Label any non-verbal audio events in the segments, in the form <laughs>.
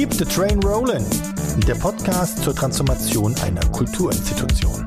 Keep the Train Rollin', der Podcast zur Transformation einer Kulturinstitution.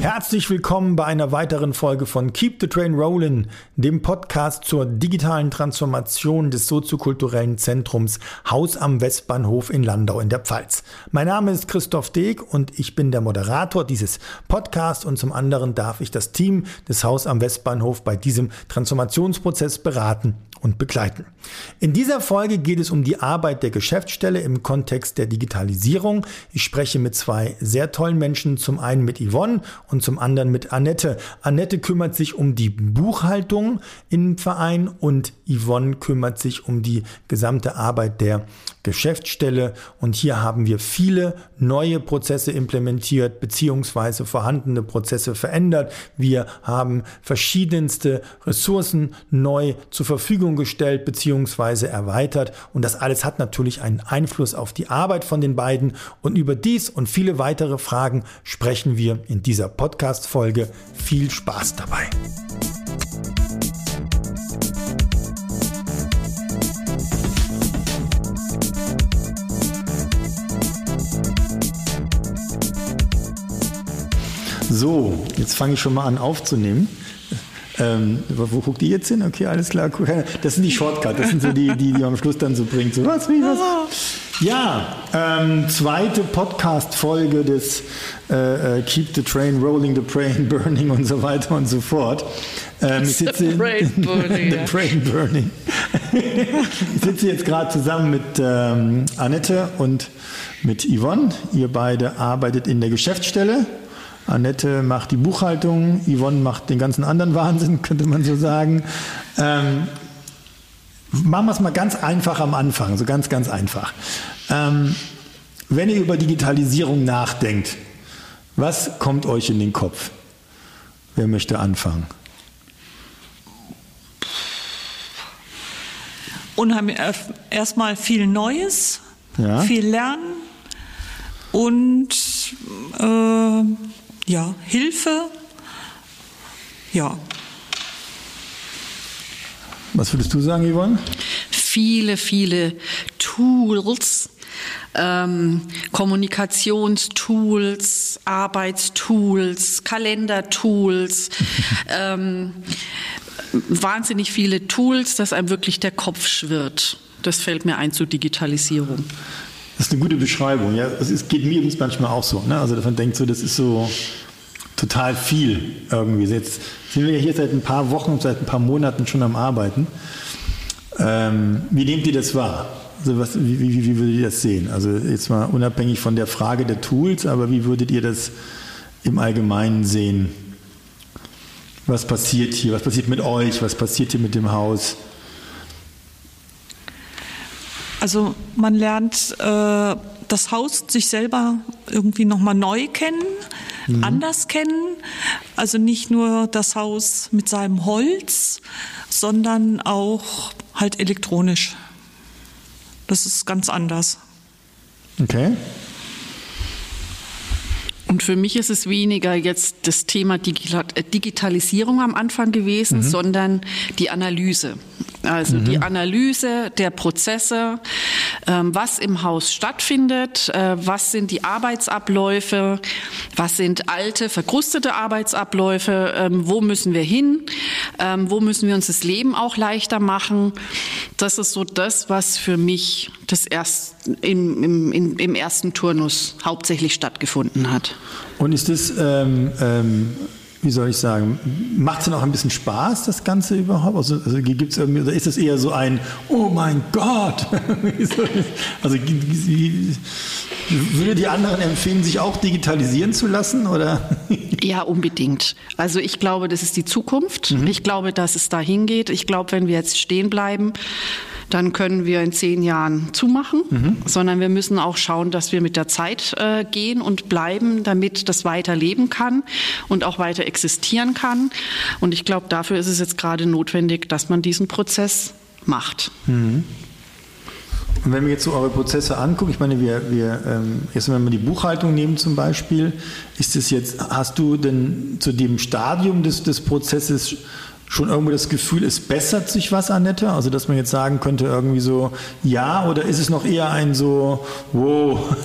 Herzlich willkommen bei einer weiteren Folge von Keep the Train Rollin', dem Podcast zur digitalen Transformation des soziokulturellen Zentrums Haus am Westbahnhof in Landau in der Pfalz. Mein Name ist Christoph Deeg und ich bin der Moderator dieses Podcasts und zum anderen darf ich das Team des Haus am Westbahnhof bei diesem Transformationsprozess beraten und begleiten. In dieser Folge geht es um die Arbeit der Geschäftsstelle im Kontext der Digitalisierung. Ich spreche mit zwei sehr tollen Menschen, zum einen mit Yvonne und zum anderen mit Annette. Annette kümmert sich um die Buchhaltung im Verein und Yvonne kümmert sich um die gesamte Arbeit der Geschäftsstelle. Und hier haben wir viele neue Prozesse implementiert beziehungsweise vorhandene Prozesse verändert. Wir haben verschiedenste Ressourcen neu zur Verfügung gestellt beziehungsweise erweitert. Und das alles hat natürlich einen Einfluss auf die Arbeit von den beiden. Und über dies und viele weitere Fragen sprechen wir in dieser Podcast-Folge. Viel Spaß dabei! So, jetzt fange ich schon mal an aufzunehmen. Ähm, wo guckt die jetzt hin? Okay, alles klar. Das sind die Shortcuts, das sind so die, die, die am Schluss dann so bringt. So, was, wie, was? Ja, ähm, zweite Podcast-Folge des äh, äh Keep the Train Rolling, the Train Burning und so weiter und so fort. Ähm, ich sitze the Brain <laughs> Burning. the Brain Burning. <laughs> ich sitze jetzt gerade zusammen mit ähm, Annette und mit Yvonne. Ihr beide arbeitet in der Geschäftsstelle Annette macht die Buchhaltung, Yvonne macht den ganzen anderen Wahnsinn, <laughs> könnte man so sagen. Ähm, machen wir es mal ganz einfach am Anfang, so ganz, ganz einfach. Ähm, wenn ihr über Digitalisierung nachdenkt, was kommt euch in den Kopf? Wer möchte anfangen? Unheimlich, äh, erstmal viel Neues, ja. viel Lernen und äh, ja, Hilfe, ja. Was würdest du sagen, Yvonne? Viele, viele Tools, ähm, Kommunikationstools, Arbeitstools, Kalendertools, <laughs> ähm, wahnsinnig viele Tools, dass einem wirklich der Kopf schwirrt. Das fällt mir ein zur Digitalisierung. Das ist eine gute Beschreibung. Ja, es geht mir manchmal auch so. Ne? Also, man denkt, so, das ist so total viel irgendwie. Jetzt sind wir ja hier seit ein paar Wochen, seit ein paar Monaten schon am Arbeiten. Ähm, wie nehmt ihr das wahr? Also was, wie, wie, wie würdet ihr das sehen? Also jetzt mal unabhängig von der Frage der Tools, aber wie würdet ihr das im Allgemeinen sehen? Was passiert hier? Was passiert mit euch? Was passiert hier mit dem Haus? Also man lernt äh, das Haus sich selber irgendwie nochmal neu kennen mhm. anders kennen. Also nicht nur das Haus mit seinem Holz, sondern auch halt elektronisch. Das ist ganz anders. Okay. Und für mich ist es weniger jetzt das Thema Digitalisierung am Anfang gewesen, mhm. sondern die Analyse. Also mhm. die Analyse der Prozesse, ähm, was im Haus stattfindet, äh, was sind die Arbeitsabläufe, was sind alte, verkrustete Arbeitsabläufe, ähm, wo müssen wir hin, ähm, wo müssen wir uns das Leben auch leichter machen. Das ist so das, was für mich das erst im, im, im ersten Turnus hauptsächlich stattgefunden hat. Und ist das ähm, ähm wie soll ich sagen, macht es denn auch ein bisschen Spaß, das Ganze überhaupt? Also, also gibt's irgendwie, oder ist es eher so ein, oh mein Gott? <laughs> also würde die anderen empfehlen, sich auch digitalisieren zu lassen? Oder? <laughs> ja, unbedingt. Also ich glaube, das ist die Zukunft. Mhm. Ich glaube, dass es dahin geht. Ich glaube, wenn wir jetzt stehen bleiben, dann können wir in zehn Jahren zumachen, mhm. sondern wir müssen auch schauen, dass wir mit der Zeit äh, gehen und bleiben, damit das weiter leben kann und auch weiter existieren kann. Und ich glaube, dafür ist es jetzt gerade notwendig, dass man diesen Prozess macht. Mhm. Und wenn wir jetzt so eure Prozesse angucken, ich meine, wir, wir ähm, jetzt wenn wir die Buchhaltung nehmen zum Beispiel, ist es jetzt, hast du denn zu dem Stadium des, des Prozesses schon irgendwo das Gefühl, es bessert sich was, Annette? Also, dass man jetzt sagen könnte, irgendwie so, ja, oder ist es noch eher ein so, wow?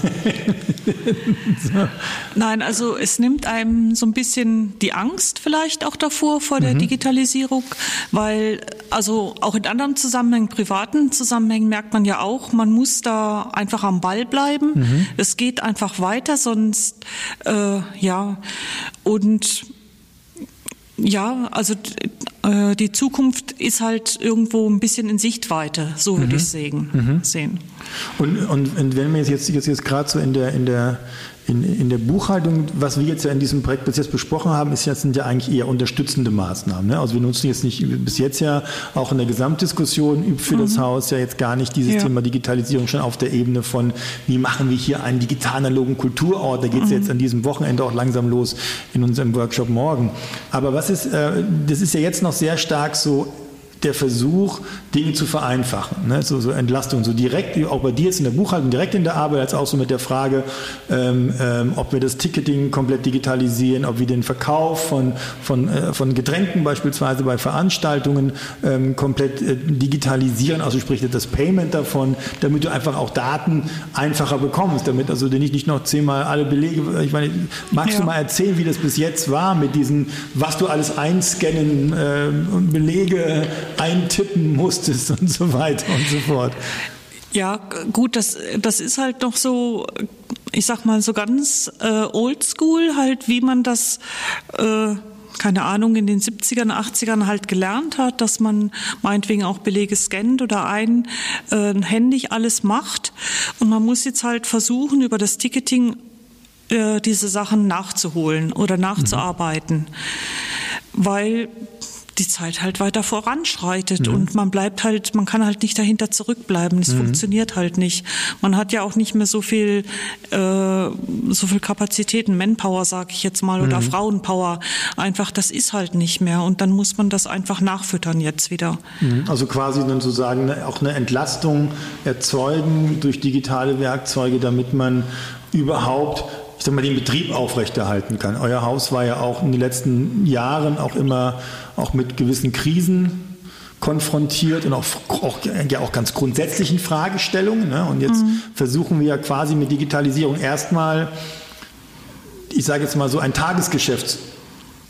so. <laughs> Nein, also es nimmt einem so ein bisschen die Angst vielleicht auch davor, vor der mhm. Digitalisierung, weil, also auch in anderen Zusammenhängen, privaten Zusammenhängen merkt man ja auch, man muss da einfach am Ball bleiben. Mhm. Es geht einfach weiter, sonst, äh, ja, und ja, also äh, die Zukunft ist halt irgendwo ein bisschen in Sichtweite, so würde mhm. ich sehen. Mhm. sehen. Und, und, und wenn wir jetzt, jetzt, jetzt gerade so in der, in der in, in der Buchhaltung, was wir jetzt ja in diesem Projekt bis jetzt besprochen haben, ist jetzt, sind ja eigentlich eher unterstützende Maßnahmen. Ne? Also wir nutzen jetzt nicht bis jetzt ja auch in der Gesamtdiskussion für mhm. das Haus ja jetzt gar nicht dieses ja. Thema Digitalisierung schon auf der Ebene von, wie machen wir hier einen digital-analogen Kulturort. Da geht es mhm. jetzt an diesem Wochenende auch langsam los in unserem Workshop morgen. Aber was ist, äh, das ist ja jetzt noch sehr stark so der Versuch, Dinge zu vereinfachen. Ne? So, so Entlastung, so direkt, auch bei dir jetzt in der Buchhaltung, direkt in der Arbeit, als auch so mit der Frage, ähm, ähm, ob wir das Ticketing komplett digitalisieren, ob wir den Verkauf von, von, äh, von Getränken beispielsweise bei Veranstaltungen ähm, komplett äh, digitalisieren, also sprich das Payment davon, damit du einfach auch Daten einfacher bekommst, damit also du nicht, nicht noch zehnmal alle Belege, ich meine, magst ja. du mal erzählen, wie das bis jetzt war mit diesen, was du alles einscannen, äh, Belege eintippen musstest und so weiter und so fort. Ja, gut, das, das ist halt noch so, ich sag mal, so ganz äh, oldschool, halt, wie man das, äh, keine Ahnung, in den 70ern, 80ern halt gelernt hat, dass man meinetwegen auch Belege scannt oder ein äh, alles macht. Und man muss jetzt halt versuchen, über das Ticketing äh, diese Sachen nachzuholen oder nachzuarbeiten. Mhm. Weil die Zeit halt weiter voranschreitet mhm. und man bleibt halt, man kann halt nicht dahinter zurückbleiben. Es mhm. funktioniert halt nicht. Man hat ja auch nicht mehr so viel, äh, so viel Kapazitäten, Manpower, sag ich jetzt mal, oder mhm. Frauenpower. Einfach, das ist halt nicht mehr und dann muss man das einfach nachfüttern jetzt wieder. Mhm. Also quasi dann sozusagen auch eine Entlastung erzeugen durch digitale Werkzeuge, damit man überhaupt ich sag mal, den Betrieb aufrechterhalten kann. Euer Haus war ja auch in den letzten Jahren auch immer auch mit gewissen Krisen konfrontiert und auch, auch, ja, auch ganz grundsätzlichen Fragestellungen. Ne? Und jetzt mhm. versuchen wir ja quasi mit Digitalisierung erstmal, ich sage jetzt mal so, ein Tagesgeschäft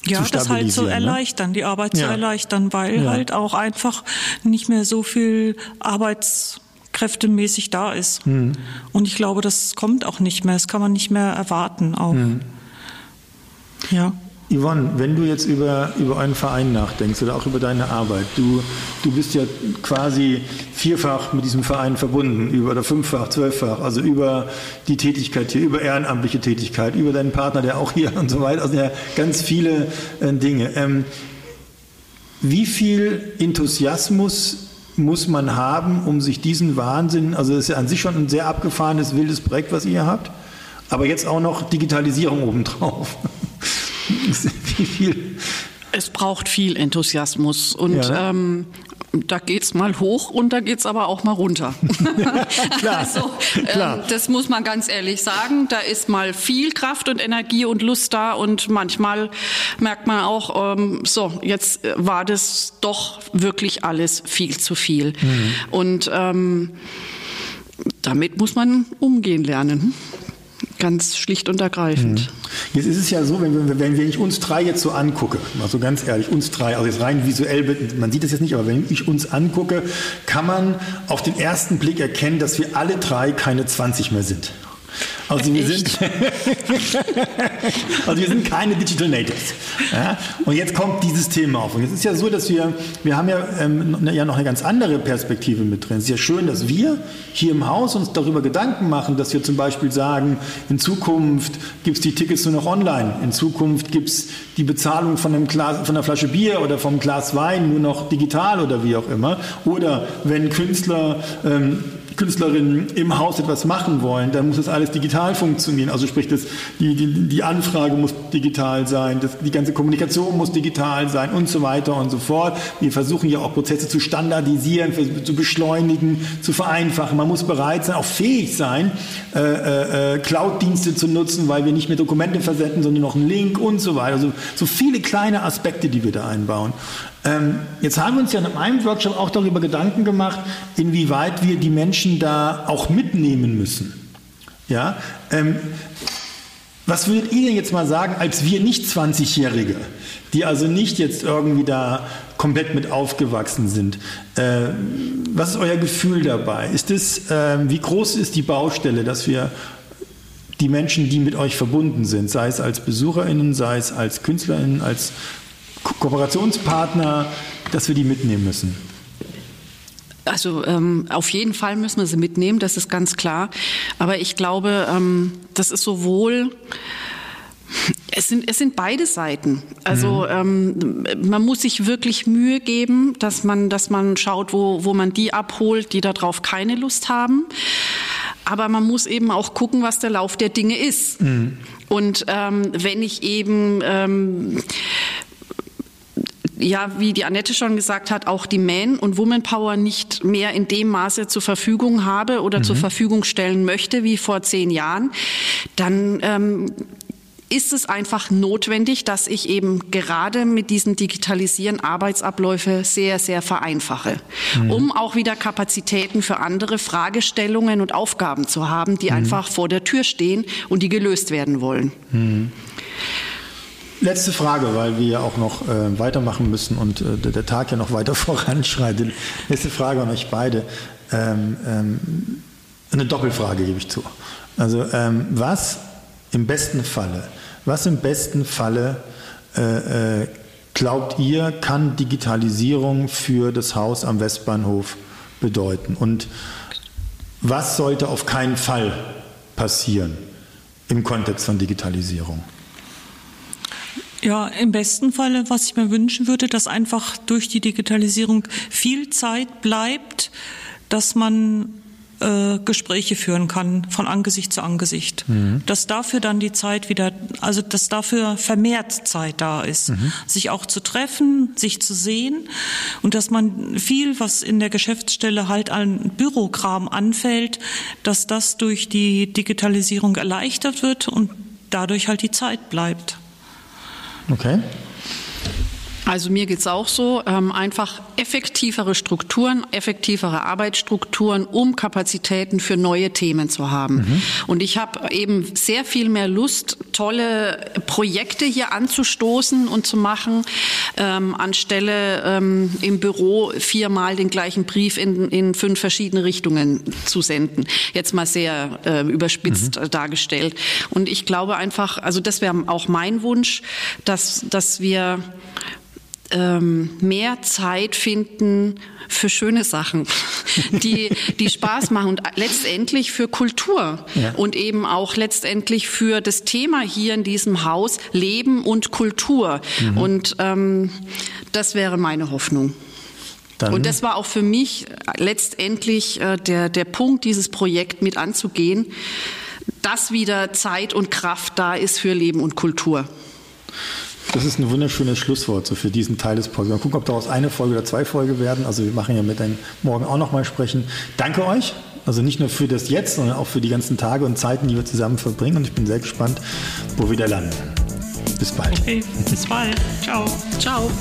ja, das halt zu ne? erleichtern, ne? die Arbeit ja. zu erleichtern, weil ja. halt auch einfach nicht mehr so viel Arbeits kräftemäßig da ist. Mhm. Und ich glaube, das kommt auch nicht mehr. Das kann man nicht mehr erwarten auch. Mhm. Ja. Yvonne, wenn du jetzt über, über einen Verein nachdenkst oder auch über deine Arbeit, du, du bist ja quasi vierfach mit diesem Verein verbunden, über, oder fünffach, zwölffach, also über die Tätigkeit hier, über ehrenamtliche Tätigkeit, über deinen Partner, der auch hier <laughs> und so weiter, also ja, ganz viele äh, Dinge. Ähm, wie viel Enthusiasmus muss man haben, um sich diesen Wahnsinn, also das ist ja an sich schon ein sehr abgefahrenes, wildes Projekt, was ihr habt, aber jetzt auch noch Digitalisierung obendrauf. <laughs> Wie viel? Es braucht viel Enthusiasmus und ja. ähm, da geht's mal hoch und da geht's aber auch mal runter. <laughs> klar, also, klar. Ähm, das muss man ganz ehrlich sagen. Da ist mal viel Kraft und Energie und Lust da und manchmal merkt man auch, ähm, so, jetzt war das doch wirklich alles viel zu viel. Mhm. Und ähm, damit muss man umgehen lernen. Ganz schlicht und ergreifend. Mhm. Jetzt ist es ja so, wenn, wenn, wenn ich uns drei jetzt so angucke, also ganz ehrlich, uns drei, also jetzt rein visuell, man sieht das jetzt nicht, aber wenn ich uns angucke, kann man auf den ersten Blick erkennen, dass wir alle drei keine 20 mehr sind. Also wir, sind, <laughs> also wir sind keine Digital Natives. Ja? Und jetzt kommt dieses Thema auf. Und jetzt ist ja so, dass wir, wir haben ja, ähm, ja noch eine ganz andere Perspektive mit drin. Es ist ja schön, dass wir hier im Haus uns darüber Gedanken machen, dass wir zum Beispiel sagen, in Zukunft gibt es die Tickets nur noch online. In Zukunft gibt es die Bezahlung von, einem Glas, von einer Flasche Bier oder vom Glas Wein nur noch digital oder wie auch immer. Oder wenn Künstler ähm, Künstlerinnen im Haus etwas machen wollen, dann muss das alles digital funktionieren. Also sprich, das, die, die, die Anfrage muss digital sein, das, die ganze Kommunikation muss digital sein und so weiter und so fort. Wir versuchen ja auch Prozesse zu standardisieren, zu beschleunigen, zu vereinfachen. Man muss bereit sein, auch fähig sein, äh, äh, äh, Cloud-Dienste zu nutzen, weil wir nicht mehr Dokumente versenden, sondern noch einen Link und so weiter. Also so viele kleine Aspekte, die wir da einbauen. Ähm, jetzt haben wir uns ja in einem Workshop auch darüber Gedanken gemacht, inwieweit wir die Menschen da auch mitnehmen müssen. Ja, ähm, was würdet ihr denn jetzt mal sagen, als wir nicht 20-Jährige, die also nicht jetzt irgendwie da komplett mit aufgewachsen sind? Äh, was ist euer Gefühl dabei? Ist es, äh, wie groß ist die Baustelle, dass wir die Menschen, die mit euch verbunden sind, sei es als BesucherInnen, sei es als KünstlerInnen, als Kooperationspartner, dass wir die mitnehmen müssen? Also ähm, auf jeden Fall müssen wir sie mitnehmen, das ist ganz klar. Aber ich glaube, ähm, das ist sowohl es sind, es sind beide Seiten. Also mhm. ähm, man muss sich wirklich Mühe geben, dass man, dass man schaut, wo, wo man die abholt, die darauf keine Lust haben. Aber man muss eben auch gucken, was der Lauf der Dinge ist. Mhm. Und ähm, wenn ich eben ähm, ja, wie die Annette schon gesagt hat, auch die Man- und Woman-Power nicht mehr in dem Maße zur Verfügung habe oder mhm. zur Verfügung stellen möchte wie vor zehn Jahren, dann ähm, ist es einfach notwendig, dass ich eben gerade mit diesem Digitalisieren Arbeitsabläufe sehr, sehr vereinfache, mhm. um auch wieder Kapazitäten für andere Fragestellungen und Aufgaben zu haben, die mhm. einfach vor der Tür stehen und die gelöst werden wollen. Letzte Frage, weil wir ja auch noch äh, weitermachen müssen und äh, der, der, Tag ja noch weiter <laughs> voranschreitet. Letzte Frage an euch beide. Ähm, ähm, eine Doppelfrage gebe ich zu. Also ähm, was im besten Falle, was im besten Falle äh, äh glaubt ihr, kann Digitalisierung für das Haus am Westbahnhof bedeuten? Und was sollte auf keinen Fall passieren im Kontext von Digitalisierung? Ja, im besten Falle, was ich mir wünschen würde, dass einfach durch die Digitalisierung viel Zeit bleibt, dass man äh, Gespräche führen kann von Angesicht zu Angesicht. Mhm. Dass dafür dann die Zeit wieder, also dass dafür vermehrt Zeit da ist, mhm. sich auch zu treffen, sich zu sehen und dass man viel, was in der Geschäftsstelle halt an Bürokram anfällt, dass das durch die Digitalisierung erleichtert wird und dadurch halt die Zeit bleibt. Okay. Also mir geht's auch so, ähm, einfach effektivere Strukturen, effektivere Arbeitsstrukturen, um Kapazitäten für neue Themen zu haben. Mhm. Und ich habe eben sehr viel mehr Lust, tolle Projekte hier anzustoßen und zu machen, ähm, anstelle ähm, im Büro viermal den gleichen Brief in, in fünf verschiedene Richtungen zu senden. Jetzt mal sehr äh, überspitzt mhm. dargestellt. Und ich glaube einfach, also das wäre auch mein Wunsch, dass, dass wir mehr Zeit finden für schöne Sachen, <laughs> die, die Spaß machen und letztendlich für Kultur ja. und eben auch letztendlich für das Thema hier in diesem Haus Leben und Kultur. Mhm. Und ähm, das wäre meine Hoffnung. Dann und das war auch für mich letztendlich äh, der, der Punkt, dieses Projekt mit anzugehen, dass wieder Zeit und Kraft da ist für Leben und Kultur. Das ist ein wunderschönes Schlusswort so für diesen Teil des Podcasts. Mal gucken, ob daraus eine Folge oder zwei Folgen werden. Also wir machen ja mit einem morgen auch noch mal sprechen. Danke euch. Also nicht nur für das Jetzt, sondern auch für die ganzen Tage und Zeiten, die wir zusammen verbringen. Und ich bin sehr gespannt, wo wir da landen. Bis bald. Okay, bis bald. Ciao. Ciao.